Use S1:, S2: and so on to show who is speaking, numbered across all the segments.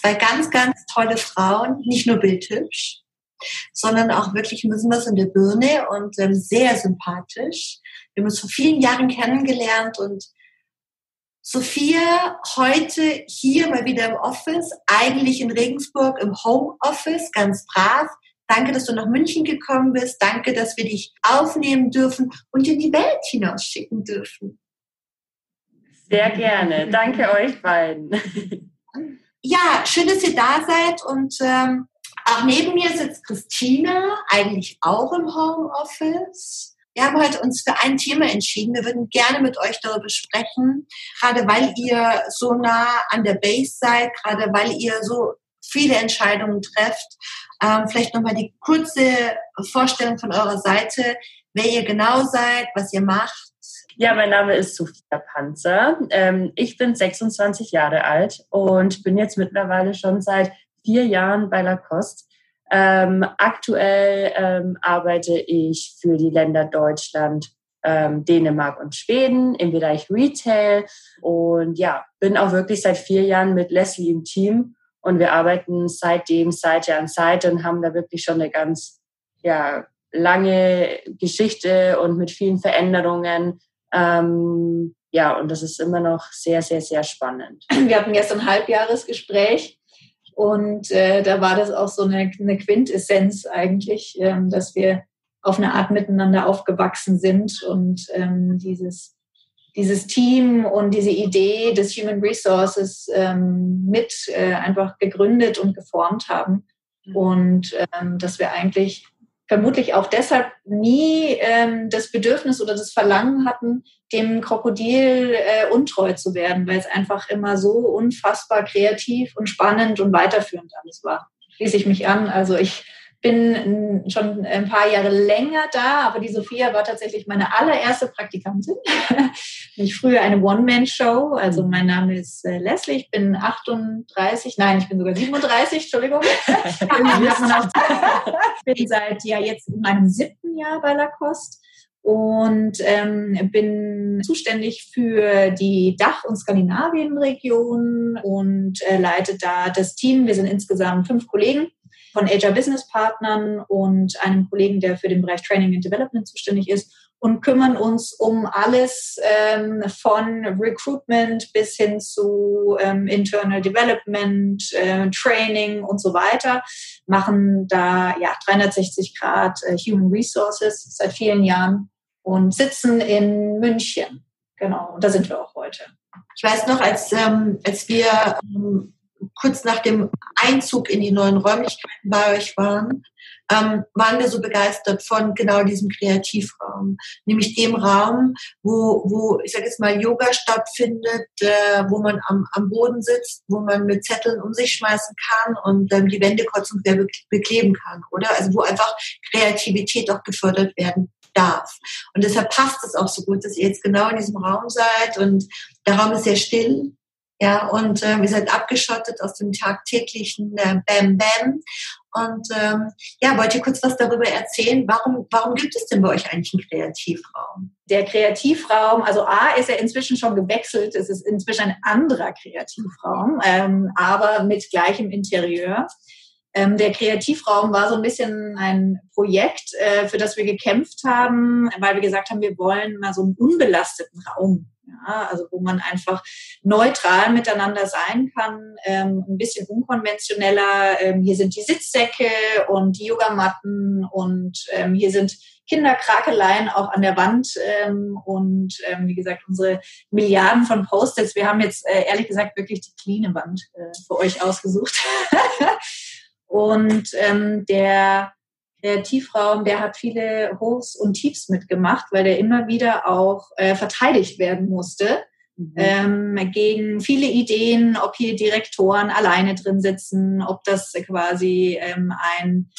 S1: Zwei ganz, ganz tolle Frauen, nicht nur bildhübsch, sondern auch wirklich müssen wir in der Birne und ähm, sehr sympathisch. Wir haben uns vor vielen Jahren kennengelernt und Sophia heute hier mal wieder im Office, eigentlich in Regensburg im Homeoffice, ganz brav. Danke, dass du nach München gekommen bist. Danke, dass wir dich aufnehmen dürfen und in die Welt hinausschicken dürfen.
S2: Sehr gerne. Danke euch beiden.
S1: Ja, schön, dass ihr da seid und ähm, auch neben mir sitzt Christina, eigentlich auch im Homeoffice. Wir haben heute uns für ein Thema entschieden. Wir würden gerne mit euch darüber sprechen, gerade weil ihr so nah an der Base seid, gerade weil ihr so viele Entscheidungen trefft. Ähm, vielleicht nochmal die kurze Vorstellung von eurer Seite, wer ihr genau seid, was ihr macht.
S2: Ja, mein Name ist Sophia Panzer. Ähm, ich bin 26 Jahre alt und bin jetzt mittlerweile schon seit vier Jahren bei Lacoste. Ähm, aktuell ähm, arbeite ich für die Länder Deutschland, Dänemark und Schweden im Bereich Retail und ja, bin auch wirklich seit vier Jahren mit Leslie im Team und wir arbeiten seitdem Seite an Seite und haben da wirklich schon eine ganz ja, lange Geschichte und mit vielen Veränderungen. Ähm, ja, und das ist immer noch sehr, sehr, sehr spannend.
S3: Wir hatten gestern ein Halbjahresgespräch und äh, da war das auch so eine, eine Quintessenz eigentlich, ähm, dass wir auf eine Art miteinander aufgewachsen sind und ähm, dieses, dieses Team und diese Idee des Human Resources ähm, mit äh, einfach gegründet und geformt haben. Mhm. Und ähm, dass wir eigentlich vermutlich auch deshalb nie ähm, das Bedürfnis oder das Verlangen hatten, dem Krokodil äh, untreu zu werden, weil es einfach immer so unfassbar kreativ und spannend und weiterführend alles war. Schließe ich mich an. Also ich bin schon ein paar Jahre länger da, aber die Sophia war tatsächlich meine allererste Praktikantin. ich früher eine One-Man-Show, also mein Name ist äh, Leslie, ich bin 38, nein, ich bin sogar 37, Entschuldigung. ich bin seit ja jetzt in meinem siebten Jahr bei Lacoste und ähm, bin zuständig für die Dach- und Skandinavien-Region und äh, leite da das Team. Wir sind insgesamt fünf Kollegen von HR Business Partnern und einem Kollegen, der für den Bereich Training and Development zuständig ist und kümmern uns um alles ähm, von Recruitment bis hin zu ähm, Internal Development, äh, Training und so weiter, machen da ja 360 Grad äh, Human Resources seit vielen Jahren und sitzen in München. Genau, und da sind wir auch heute.
S1: Ich weiß noch, als, ähm, als wir ähm, kurz nach dem Einzug in die neuen Räumlichkeiten bei euch waren, ähm, waren wir so begeistert von genau diesem Kreativraum, nämlich dem Raum, wo, wo ich sage jetzt mal, Yoga stattfindet, äh, wo man am, am Boden sitzt, wo man mit Zetteln um sich schmeißen kann und ähm, die Wände kurz und quer bekleben kann, oder? Also wo einfach Kreativität auch gefördert werden darf. Und deshalb passt es auch so gut, dass ihr jetzt genau in diesem Raum seid und der Raum ist sehr still, ja, und äh, wir sind abgeschottet aus dem tagtäglichen äh, Bam Bam. Und ähm, ja, wollt ihr kurz was darüber erzählen? Warum, warum gibt es denn bei euch eigentlich einen Kreativraum?
S3: Der Kreativraum, also A ist ja inzwischen schon gewechselt, es ist inzwischen ein anderer Kreativraum, ähm, aber mit gleichem Interieur. Ähm, der Kreativraum war so ein bisschen ein Projekt, äh, für das wir gekämpft haben, weil wir gesagt haben, wir wollen mal so einen unbelasteten Raum ja, also wo man einfach neutral miteinander sein kann, ähm, ein bisschen unkonventioneller. Ähm, hier sind die Sitzsäcke und die Yogamatten und ähm, hier sind Kinderkrakeleien auch an der Wand ähm, und ähm, wie gesagt unsere Milliarden von Post-its. Wir haben jetzt äh, ehrlich gesagt wirklich die cleane Wand äh, für euch ausgesucht. und ähm, der Kreativraum, der hat viele Hochs und Tiefs mitgemacht, weil der immer wieder auch äh, verteidigt werden musste mhm. ähm, gegen viele Ideen, ob hier Direktoren alleine drin sitzen, ob das quasi ähm, ein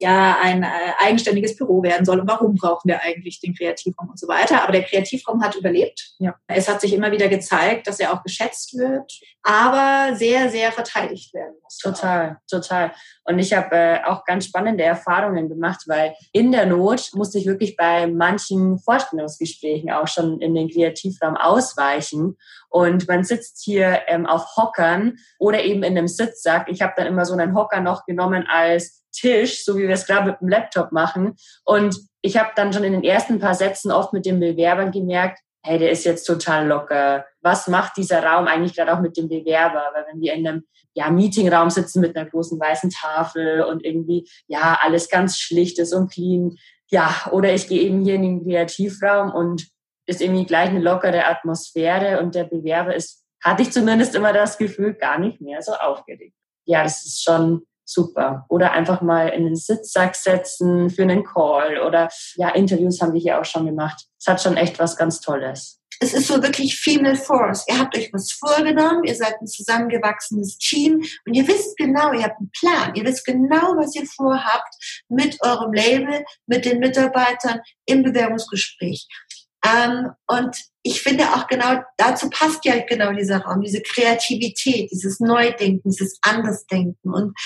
S3: ja ein äh, eigenständiges Büro werden soll und warum brauchen wir eigentlich den Kreativraum und so weiter. Aber der Kreativraum hat überlebt. Ja. Es hat sich immer wieder gezeigt, dass er auch geschätzt wird, aber sehr, sehr verteidigt werden muss.
S2: Total, total. Und ich habe äh, auch ganz spannende Erfahrungen gemacht, weil in der Not musste ich wirklich bei manchen Vorstellungsgesprächen auch schon in den Kreativraum ausweichen. Und man sitzt hier ähm, auf Hockern oder eben in einem Sitzsack. Ich habe dann immer so einen Hocker noch genommen als Tisch, so wie wir es gerade mit dem Laptop machen. Und ich habe dann schon in den ersten paar Sätzen oft mit den Bewerbern gemerkt, hey, der ist jetzt total locker. Was macht dieser Raum eigentlich gerade auch mit dem Bewerber? Weil wenn wir in einem ja, Meetingraum sitzen mit einer großen weißen Tafel und irgendwie, ja, alles ganz schlicht ist und clean. Ja, oder ich gehe eben hier in den Kreativraum und ist irgendwie gleich eine lockere Atmosphäre und der Bewerber ist, hatte ich zumindest immer das Gefühl, gar nicht mehr so aufgeregt. Ja, das ist schon super. Oder einfach mal in den Sitzsack setzen für einen Call oder ja, Interviews haben wir hier auch schon gemacht. Es hat schon echt was ganz Tolles.
S1: Es ist so wirklich Female Force. Ihr habt euch was vorgenommen, ihr seid ein zusammengewachsenes Team und ihr wisst genau, ihr habt einen Plan, ihr wisst genau, was ihr vorhabt mit eurem Label, mit den Mitarbeitern im Bewerbungsgespräch. Ähm, und ich finde auch genau, dazu passt ja genau dieser Raum, diese Kreativität, dieses Neudenken, dieses Andersdenken. Und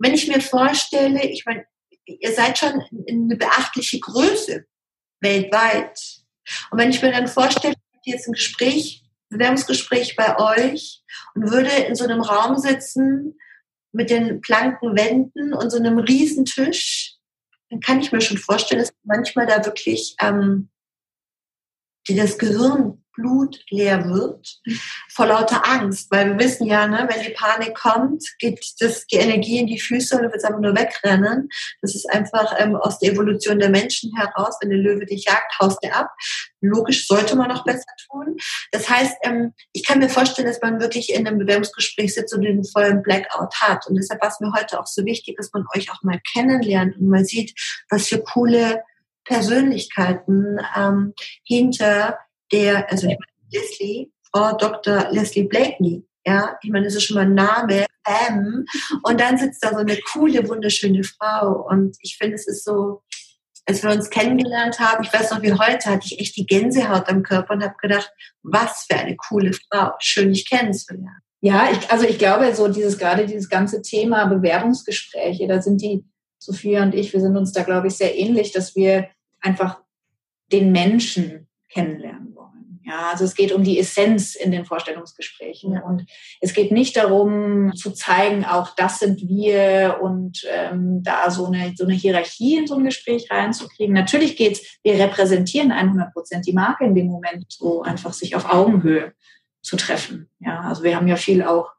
S1: wenn ich mir vorstelle, ich meine, ihr seid schon in eine beachtliche Größe weltweit. Und wenn ich mir dann vorstelle, jetzt ein Gespräch, Bewerbungsgespräch bei euch und würde in so einem Raum sitzen mit den planken Wänden und so einem Riesentisch, dann kann ich mir schon vorstellen, dass manchmal da wirklich ähm, die das Gehirn blutleer wird vor lauter Angst, weil wir wissen ja, ne, wenn die Panik kommt, geht das, die Energie in die Füße und du willst einfach nur wegrennen. Das ist einfach ähm, aus der Evolution der Menschen heraus. Wenn der Löwe dich jagt, haust er ab. Logisch sollte man noch besser tun. Das heißt, ähm, ich kann mir vorstellen, dass man wirklich in einem Bewerbungsgespräch sitzt und den vollen Blackout hat. Und deshalb war es mir heute auch so wichtig, dass man euch auch mal kennenlernt und mal sieht, was für coole Persönlichkeiten ähm, hinter der, also ich meine, Leslie, Frau Dr. Leslie Blakeney, ja, ich meine, das ist schon mal ein Name, Bam. Und dann sitzt da so eine coole, wunderschöne Frau. Und ich finde, es ist so, als wir uns kennengelernt haben, ich weiß noch wie heute, hatte ich echt die Gänsehaut am Körper und habe gedacht, was für eine coole Frau, schön dich kennenzulernen.
S3: Ja, ich, also ich glaube, so dieses gerade dieses ganze Thema Bewerbungsgespräche, da sind die Sophia und ich, wir sind uns da, glaube ich, sehr ähnlich, dass wir einfach den Menschen kennenlernen. Ja, also es geht um die Essenz in den Vorstellungsgesprächen und es geht nicht darum zu zeigen, auch das sind wir und ähm, da so eine, so eine Hierarchie in so ein Gespräch reinzukriegen. Natürlich geht's, wir repräsentieren 100 Prozent die Marke in dem Moment, so einfach sich auf Augenhöhe zu treffen. Ja, also wir haben ja viel auch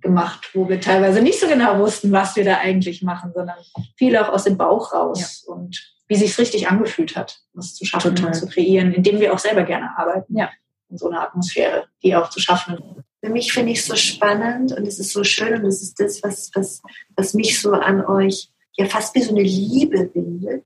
S3: gemacht, wo wir teilweise nicht so genau wussten, was wir da eigentlich machen, sondern viel auch aus dem Bauch raus ja. und wie sich richtig angefühlt hat, was zu schaffen Total. und zu kreieren, indem wir auch selber gerne arbeiten. Ja. In so einer Atmosphäre, die auch zu schaffen.
S1: Für mich finde ich es so spannend und es ist so schön und es ist das, was, was, was mich so an euch ja fast wie so eine Liebe bindet.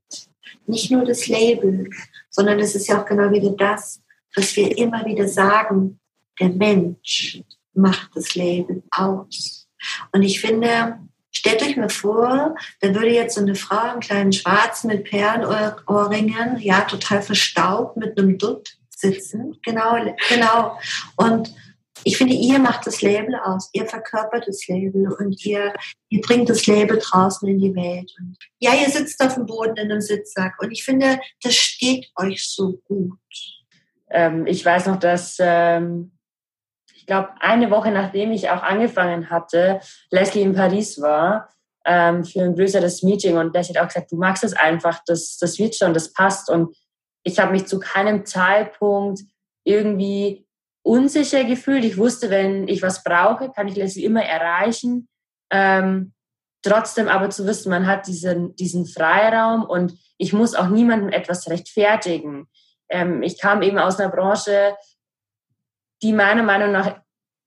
S1: Nicht nur das Label, sondern es ist ja auch genau wieder das, was wir immer wieder sagen. Der Mensch macht das Label aus. Und ich finde, Stellt euch mal vor, da würde jetzt so eine Frau einen kleinen Schwarzen mit Perlenohrringen, ja, total verstaubt mit einem Dutt sitzen. Genau, genau. Und ich finde, ihr macht das Label aus. Ihr verkörpert das Label und ihr, ihr bringt das Label draußen in die Welt. Und ja, ihr sitzt auf dem Boden in einem Sitzsack und ich finde, das steht euch so gut.
S2: Ähm, ich weiß noch, dass ähm, ich glaube, eine Woche nachdem ich auch angefangen hatte, Leslie in Paris war ähm, für ein größeres Meeting und Leslie hat auch gesagt, du magst es einfach, das, das wird schon, das passt. Und ich habe mich zu keinem Zeitpunkt irgendwie unsicher gefühlt. Ich wusste, wenn ich was brauche, kann ich Leslie immer erreichen. Ähm, trotzdem aber zu wissen, man hat diesen, diesen Freiraum und ich muss auch niemandem etwas rechtfertigen. Ähm, ich kam eben aus einer Branche, die meiner Meinung nach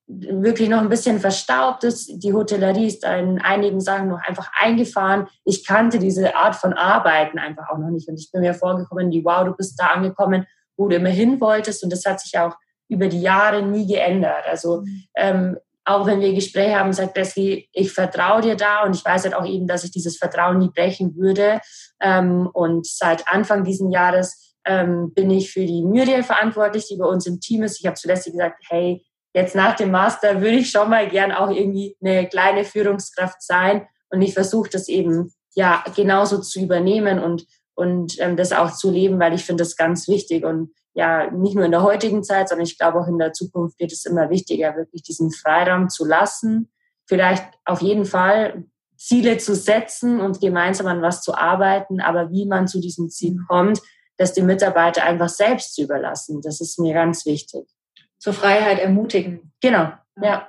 S2: wirklich noch ein bisschen verstaubt ist. Die Hotellerie ist in einigen Sachen noch einfach eingefahren. Ich kannte diese Art von Arbeiten einfach auch noch nicht. Und ich bin mir vorgekommen, wie wow, du bist da angekommen, wo du immer hin wolltest. Und das hat sich auch über die Jahre nie geändert. Also mhm. ähm, auch wenn wir Gespräche haben, sagt Leslie, ich vertraue dir da und ich weiß halt auch eben, dass ich dieses Vertrauen nie brechen würde. Ähm, und seit Anfang diesen Jahres ähm, bin ich für die Muriel verantwortlich, die bei uns im Team ist. Ich habe zu Leslie gesagt, hey, jetzt nach dem Master würde ich schon mal gern auch irgendwie eine kleine Führungskraft sein. Und ich versuche das eben ja genauso zu übernehmen und, und ähm, das auch zu leben, weil ich finde das ganz wichtig. Und ja, nicht nur in der heutigen Zeit, sondern ich glaube auch in der Zukunft wird es immer wichtiger, wirklich diesen Freiraum zu lassen. Vielleicht auf jeden Fall Ziele zu setzen und gemeinsam an was zu arbeiten, aber wie man zu diesem Ziel kommt, das den Mitarbeiter einfach selbst zu überlassen, das ist mir ganz wichtig.
S3: Zur Freiheit ermutigen.
S2: Genau, ja.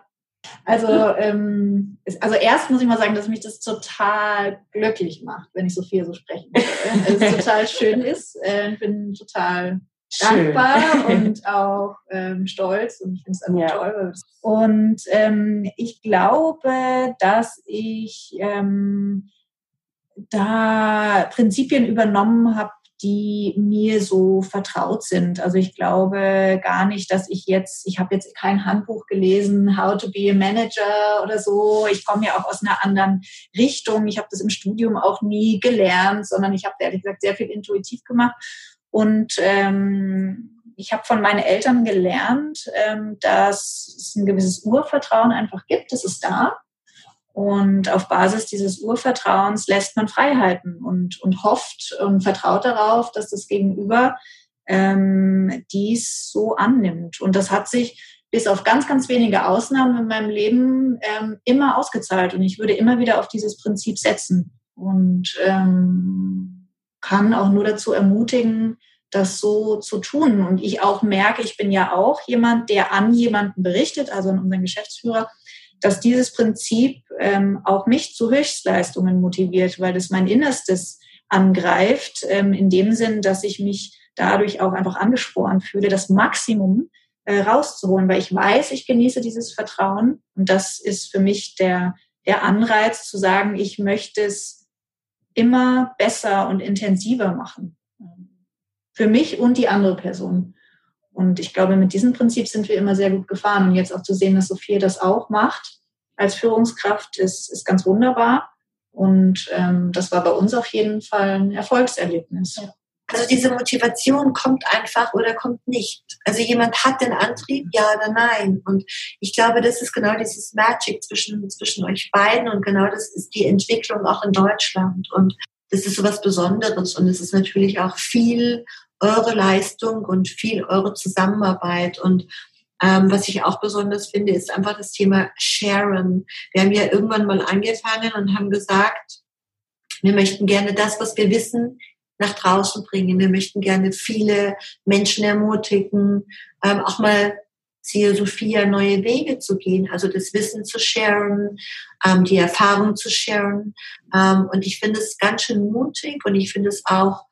S3: Also, ähm, also erst muss ich mal sagen, dass mich das total glücklich macht, wenn ich so viel so sprechen kann. es total schön ist. Äh, ich bin total dankbar und auch ähm, stolz und ich finde es einfach ja. toll. Und ähm, ich glaube, dass ich ähm, da Prinzipien übernommen habe, die mir so vertraut sind. Also ich glaube gar nicht, dass ich jetzt, ich habe jetzt kein Handbuch gelesen, How to be a Manager oder so. Ich komme ja auch aus einer anderen Richtung. Ich habe das im Studium auch nie gelernt, sondern ich habe ehrlich gesagt sehr viel intuitiv gemacht. Und ähm, ich habe von meinen Eltern gelernt, ähm, dass es ein gewisses Urvertrauen einfach gibt. Es ist da. Und auf Basis dieses Urvertrauens lässt man Freiheiten und, und hofft und vertraut darauf, dass das Gegenüber ähm, dies so annimmt. Und das hat sich bis auf ganz, ganz wenige Ausnahmen in meinem Leben ähm, immer ausgezahlt. Und ich würde immer wieder auf dieses Prinzip setzen. Und ähm, kann auch nur dazu ermutigen, das so zu tun. Und ich auch merke, ich bin ja auch jemand, der an jemanden berichtet, also an unseren Geschäftsführer, dass dieses Prinzip ähm, auch mich zu Höchstleistungen motiviert, weil es mein Innerstes angreift, ähm, in dem Sinn, dass ich mich dadurch auch einfach angesporen fühle, das Maximum äh, rauszuholen, weil ich weiß, ich genieße dieses Vertrauen und das ist für mich der, der Anreiz zu sagen, ich möchte es immer besser und intensiver machen. Für mich und die andere Person. Und ich glaube, mit diesem Prinzip sind wir immer sehr gut gefahren. Und jetzt auch zu sehen, dass Sophia das auch macht als Führungskraft, ist, ist ganz wunderbar. Und ähm, das war bei uns auf jeden Fall ein Erfolgserlebnis. Ja.
S1: Also diese Motivation kommt einfach oder kommt nicht. Also jemand hat den Antrieb, ja oder nein. Und ich glaube, das ist genau dieses Magic zwischen, zwischen euch beiden und genau das ist die Entwicklung auch in Deutschland. Und das ist so was Besonderes und es ist natürlich auch viel eure Leistung und viel eure Zusammenarbeit. Und ähm, was ich auch besonders finde, ist einfach das Thema Sharen. Wir haben ja irgendwann mal angefangen und haben gesagt, wir möchten gerne das, was wir wissen, nach draußen bringen. Wir möchten gerne viele Menschen ermutigen, ähm, auch mal siehe Sophia, neue Wege zu gehen, also das Wissen zu sharen, ähm, die Erfahrung zu sharen. Ähm, und ich finde es ganz schön mutig und ich finde es auch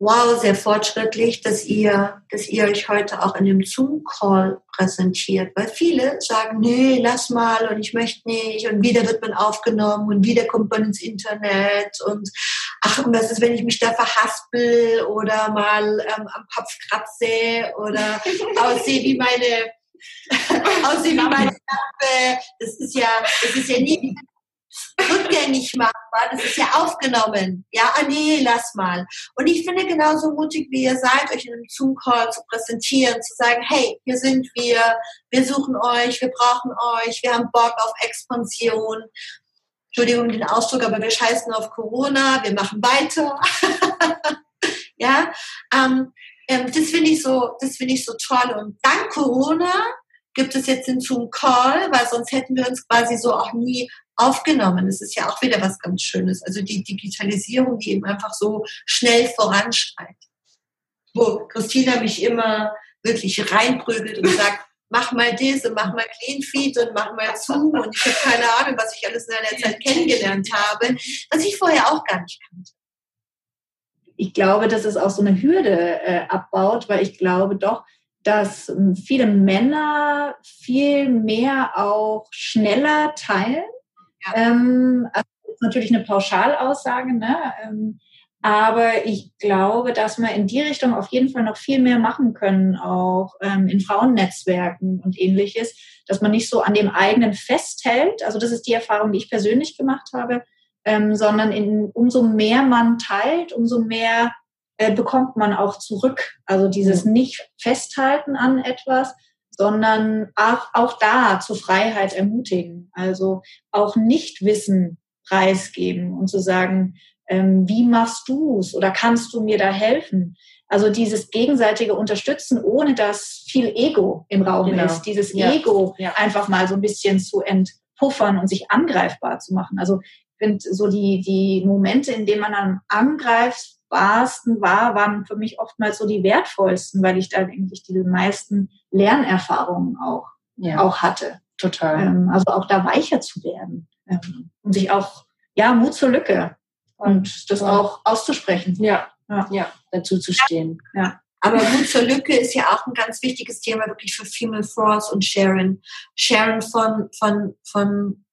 S1: wow, sehr fortschrittlich, dass ihr, dass ihr euch heute auch in dem Zoom-Call präsentiert. Weil viele sagen, nee, lass mal und ich möchte nicht und wieder wird man aufgenommen und wieder kommt man ins Internet und ach, und was ist, wenn ich mich da verhaspel oder mal ähm, am Kopf kratze oder aussehe wie meine aussehe wie meine Lampe. Das ist ja, das ist ja nie rückgängig machbar, das ist ja aufgenommen. Ja, ah nee, lass mal. Und ich finde genauso mutig, wie ihr seid, euch in einem Zoom-Call zu präsentieren, zu sagen, hey, hier sind wir, wir suchen euch, wir brauchen euch, wir haben Bock auf Expansion. Entschuldigung den Ausdruck, aber wir scheißen auf Corona, wir machen weiter. ja, ähm, ähm, das finde ich so, das finde ich so toll. Und dank Corona gibt es jetzt den Zoom Call, weil sonst hätten wir uns quasi so auch nie aufgenommen. Das ist ja auch wieder was ganz Schönes. Also die Digitalisierung, die eben einfach so schnell voranschreitet. Wo Christina mich immer wirklich reinprügelt und sagt, mach mal und mach mal Clean Feed und mach mal Zoom und ich habe keine Ahnung, was ich alles in der Zeit kennengelernt habe, was ich vorher auch gar nicht kannte.
S3: Ich glaube, dass es auch so eine Hürde äh, abbaut, weil ich glaube doch, dass ähm, viele Männer viel mehr auch schneller teilen. Ja. Ähm, also das ist natürlich eine Pauschalaussage, ne? Ähm, Aber ich glaube, dass wir in die Richtung auf jeden Fall noch viel mehr machen können, auch ähm, in Frauennetzwerken und ähnliches, dass man nicht so an dem eigenen festhält. Also das ist die Erfahrung, die ich persönlich gemacht habe, ähm, sondern in, umso mehr man teilt, umso mehr äh, bekommt man auch zurück. Also dieses nicht festhalten an etwas, sondern auch, auch da zur Freiheit ermutigen. Also auch nicht Wissen preisgeben und zu sagen, ähm, wie machst du es oder kannst du mir da helfen? Also dieses gegenseitige Unterstützen, ohne dass viel Ego im Raum genau. ist, dieses ja. Ego ja. einfach mal so ein bisschen zu entpuffern und sich angreifbar zu machen. Also finde so die, die Momente, in denen man am angreifbarsten war, waren für mich oftmals so die wertvollsten, weil ich da eigentlich die meisten Lernerfahrungen auch, ja. auch hatte.
S2: Total.
S3: Ähm, also auch da weicher zu werden ähm, und sich auch, ja, Mut zur Lücke und das auch auszusprechen.
S2: Ja, ja, ja dazu zu stehen.
S1: Ja. Aber Mut zur Lücke ist ja auch ein ganz wichtiges Thema wirklich für Female Force und Sharon. Sharon von, von, von,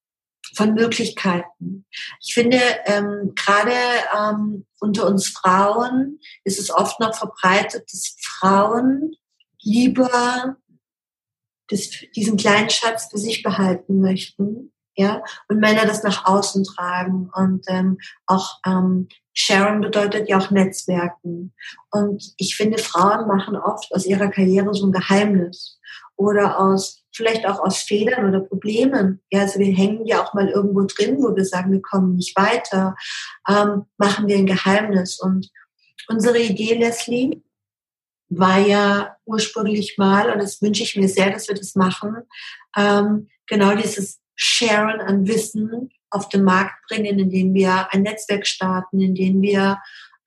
S1: von Möglichkeiten. Ich finde, ähm, gerade ähm, unter uns Frauen ist es oft noch verbreitet, dass Frauen lieber das, diesen kleinen Schatz für sich behalten möchten ja, und Männer das nach außen tragen und ähm, auch ähm, Sharon bedeutet ja auch Netzwerken. Und ich finde Frauen machen oft aus ihrer Karriere so ein Geheimnis oder aus vielleicht auch aus Fehlern oder Problemen. Ja, also wir hängen ja auch mal irgendwo drin, wo wir sagen, wir kommen nicht weiter, ähm, machen wir ein Geheimnis. Und unsere Idee, Leslie, war ja ursprünglich mal, und das wünsche ich mir sehr, dass wir das machen, ähm, genau dieses Sharen an Wissen auf den Markt bringen, indem wir ein Netzwerk starten, indem wir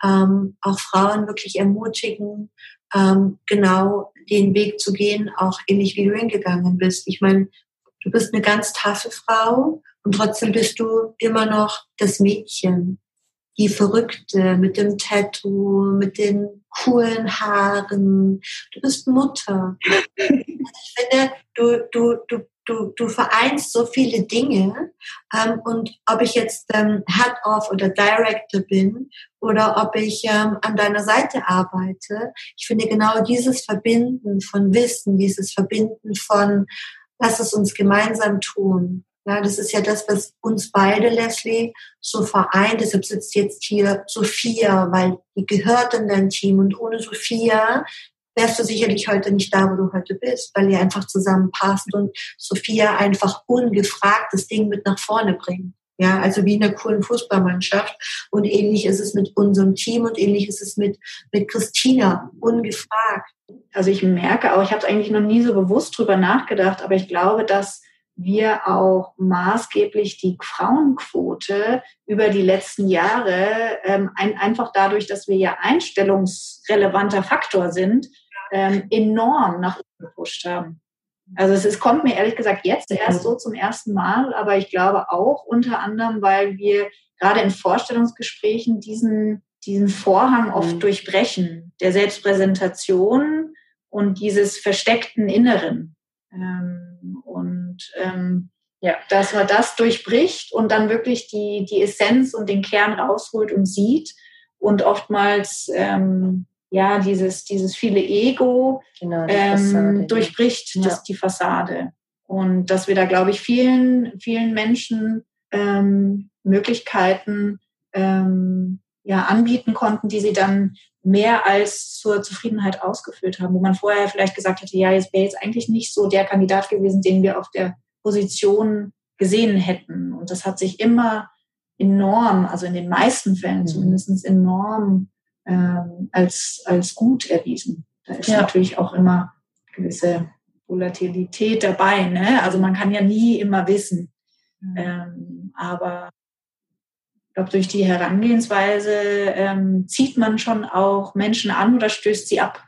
S1: ähm, auch Frauen wirklich ermutigen, ähm, genau den Weg zu gehen, auch ähnlich wie du hingegangen bist. Ich meine, du bist eine ganz taffe Frau und trotzdem bist du immer noch das Mädchen, die Verrückte mit dem Tattoo, mit den coolen Haaren. Du bist Mutter. Ich finde, du, du, du du, du vereinst so viele Dinge ähm, und ob ich jetzt ähm, Head-Off oder Director bin oder ob ich ähm, an deiner Seite arbeite, ich finde genau dieses Verbinden von Wissen, dieses Verbinden von, lass es uns gemeinsam tun. Ja, das ist ja das, was uns beide, Leslie, so vereint. Deshalb sitzt jetzt hier Sophia, weil die gehört in dein Team und ohne Sophia wärst du sicherlich heute nicht da, wo du heute bist, weil ihr einfach zusammenpasst und Sophia einfach ungefragt das Ding mit nach vorne bringt. Ja, also wie in einer coolen Fußballmannschaft. Und ähnlich ist es mit unserem Team und ähnlich ist es mit, mit Christina, ungefragt.
S3: Also ich merke auch, ich habe eigentlich noch nie so bewusst drüber nachgedacht, aber ich glaube, dass wir auch maßgeblich die Frauenquote über die letzten Jahre ähm, ein, einfach dadurch, dass wir ja einstellungsrelevanter Faktor sind, ähm, enorm nach oben gepusht haben. Also es, es kommt mir ehrlich gesagt jetzt erst so zum ersten Mal, aber ich glaube auch unter anderem, weil wir gerade in Vorstellungsgesprächen diesen, diesen Vorhang oft mhm. durchbrechen, der Selbstpräsentation und dieses versteckten Inneren. Ähm, und ähm, ja, dass man das durchbricht und dann wirklich die, die Essenz und den Kern rausholt und sieht und oftmals ähm, ja, dieses, dieses viele Ego genau, ähm, Fassade, durchbricht ja. das, die Fassade. Und dass wir da, glaube ich, vielen, vielen Menschen ähm, Möglichkeiten ähm, ja, anbieten konnten, die sie dann mehr als zur Zufriedenheit ausgefüllt haben, wo man vorher vielleicht gesagt hätte, ja, jetzt wäre jetzt eigentlich nicht so der Kandidat gewesen, den wir auf der Position gesehen hätten. Und das hat sich immer enorm, also in den meisten Fällen mhm. zumindest enorm ähm, als, als gut erwiesen. Da ist ja. natürlich auch immer gewisse Volatilität dabei. Ne? Also man kann ja nie immer wissen. Mhm. Ähm, aber ich glaube, durch die Herangehensweise ähm, zieht man schon auch Menschen an oder stößt sie ab.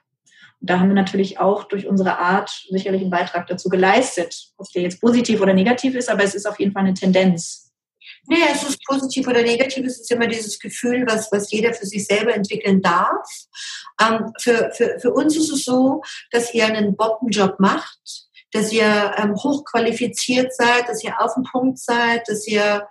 S3: Und da haben wir natürlich auch durch unsere Art sicherlich einen Beitrag dazu geleistet. Ob der jetzt positiv oder negativ ist, aber es ist auf jeden Fall eine Tendenz.
S1: Nee, es ist positiv oder negativ. Es ist immer dieses Gefühl, was, was jeder für sich selber entwickeln darf. Ähm, für, für, für uns ist es so, dass ihr einen Bombenjob macht, dass ihr ähm, hochqualifiziert seid, dass ihr auf dem Punkt seid, dass ihr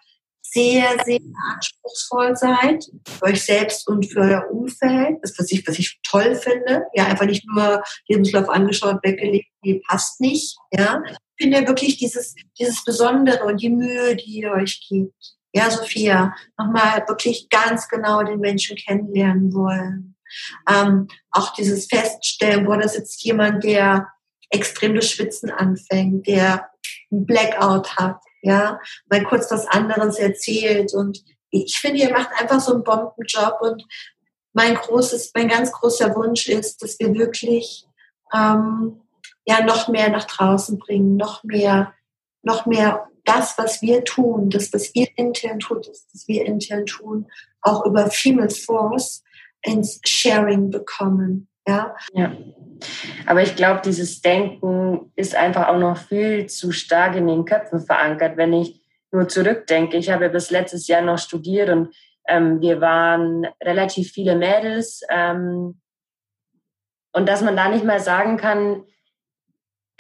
S1: sehr, sehr anspruchsvoll seid, für euch selbst und für euer Umfeld. Das, was ich, was ich toll finde. Ja, einfach nicht nur Lebenslauf angeschaut, weggelegt, die passt nicht. Ja, finde wirklich dieses, dieses Besondere und die Mühe, die ihr euch gibt. Ja, Sophia, nochmal wirklich ganz genau den Menschen kennenlernen wollen. Ähm, auch dieses Feststellen, wo da sitzt jemand, der extrem das Schwitzen anfängt, der ein Blackout hat, ja, mal kurz was anderes erzählt und ich finde, ihr macht einfach so einen Bombenjob und mein großes, mein ganz großer Wunsch ist, dass wir wirklich ähm, ja noch mehr nach draußen bringen, noch mehr, noch mehr das, was wir tun, das, was ihr intern tut, das, was wir intern tun, auch über Female Force ins Sharing bekommen. Ja.
S2: ja. Aber ich glaube, dieses Denken ist einfach auch noch viel zu stark in den Köpfen verankert. Wenn ich nur zurückdenke, ich habe bis letztes Jahr noch studiert und ähm, wir waren relativ viele Mädels. Ähm, und dass man da nicht mal sagen kann,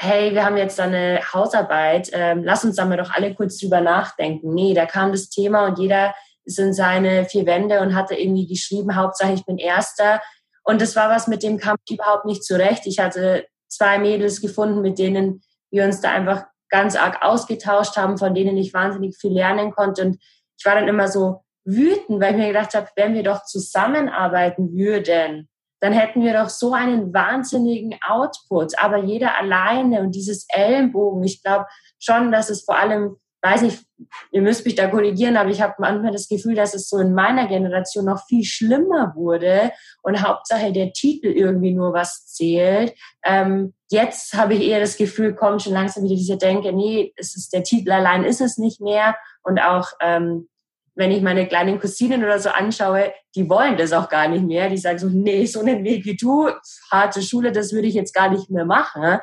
S2: hey, wir haben jetzt da eine Hausarbeit, ähm, lass uns da mal doch alle kurz drüber nachdenken. Nee, da kam das Thema und jeder ist in seine vier Wände und hatte irgendwie geschrieben, Hauptsache ich bin Erster. Und das war was, mit dem kam ich überhaupt nicht zurecht. Ich hatte zwei Mädels gefunden, mit denen wir uns da einfach ganz arg ausgetauscht haben, von denen ich wahnsinnig viel lernen konnte. Und ich war dann immer so wütend, weil ich mir gedacht habe, wenn wir doch zusammenarbeiten würden, dann hätten wir doch so einen wahnsinnigen Output. Aber jeder alleine und dieses Ellenbogen, ich glaube schon, dass es vor allem weiß nicht, ihr müsst mich da korrigieren, aber ich habe manchmal das Gefühl, dass es so in meiner Generation noch viel schlimmer wurde und Hauptsache der Titel irgendwie nur was zählt. Ähm, jetzt habe ich eher das Gefühl, kommt schon langsam wieder diese Denke, nee, es ist der Titel allein ist es nicht mehr und auch ähm, wenn ich meine kleinen Cousinen oder so anschaue, die wollen das auch gar nicht mehr. Die sagen so, nee, so einen Weg wie du, harte Schule, das würde ich jetzt gar nicht mehr machen.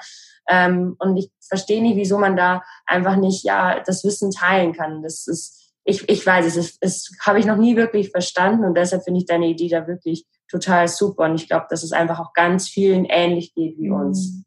S2: Ähm, und ich verstehe nicht, wieso man da einfach nicht ja das Wissen teilen kann. Das ist, ich, ich weiß es, es, es habe ich noch nie wirklich verstanden und deshalb finde ich deine Idee da wirklich total super. Und ich glaube, dass es einfach auch ganz vielen ähnlich geht wie uns. Mhm.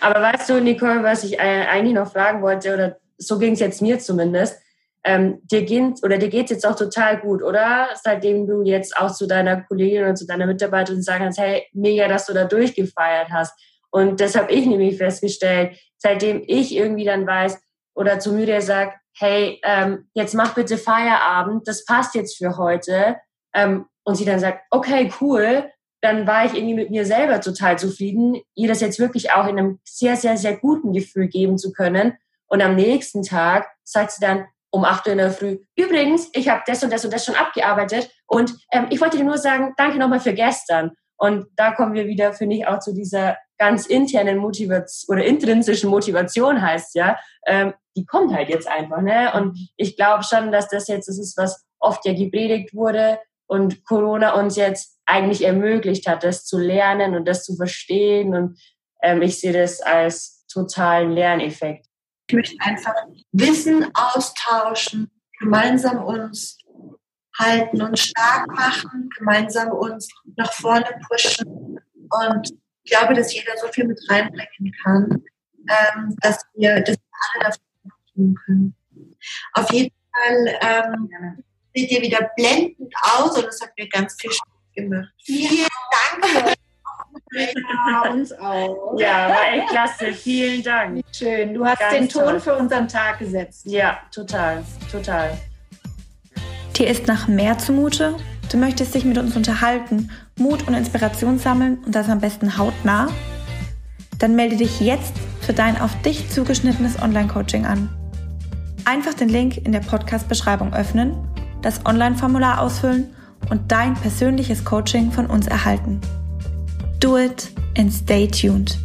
S2: Aber weißt du, Nicole, was ich äh, eigentlich noch fragen wollte, oder so ging es jetzt mir zumindest, ähm, dir geht oder dir geht's jetzt auch total gut, oder? Seitdem du jetzt auch zu deiner Kollegin oder zu deiner Mitarbeiterin sagen kannst, hey, mega, dass du da durchgefeiert hast. Und das habe ich nämlich festgestellt, seitdem ich irgendwie dann weiß oder zu Müde sagt, hey, ähm, jetzt mach bitte Feierabend, das passt jetzt für heute. Ähm, und sie dann sagt, okay, cool, dann war ich irgendwie mit mir selber total zufrieden, ihr das jetzt wirklich auch in einem sehr, sehr, sehr guten Gefühl geben zu können. Und am nächsten Tag sagt sie dann um 8 Uhr in der Früh, übrigens, ich habe das und das und das schon abgearbeitet und ähm, ich wollte dir nur sagen, danke nochmal für gestern. Und da kommen wir wieder, finde ich, auch zu dieser ganz internen Motivation oder intrinsischen Motivation heißt ja, ähm, die kommt halt jetzt einfach. Ne? Und ich glaube schon, dass das jetzt das ist, was oft ja gepredigt wurde und Corona uns jetzt eigentlich ermöglicht hat, das zu lernen und das zu verstehen. Und ähm, ich sehe das als totalen Lerneffekt.
S1: Ich möchte einfach Wissen austauschen, gemeinsam uns halten und stark machen, gemeinsam uns nach vorne pushen und ich glaube, dass jeder so viel mit reinbringen kann, ähm, dass wir das alle dafür tun können. Auf jeden Fall ähm, sieht ihr wieder blendend aus und es hat mir ganz viel Spaß gemacht. Vielen Dank.
S2: Ja, uns auch. Ja, war echt klasse. Vielen Dank.
S3: Schön. Du hast Ganz den Ton toll. für unseren Tag gesetzt.
S2: Ja, total, total.
S4: Dir ist nach mehr zumute? Du möchtest dich mit uns unterhalten, Mut und Inspiration sammeln und das am besten hautnah? Dann melde dich jetzt für dein auf dich zugeschnittenes Online-Coaching an. Einfach den Link in der Podcast-Beschreibung öffnen, das Online-Formular ausfüllen und dein persönliches Coaching von uns erhalten. Do it and stay tuned.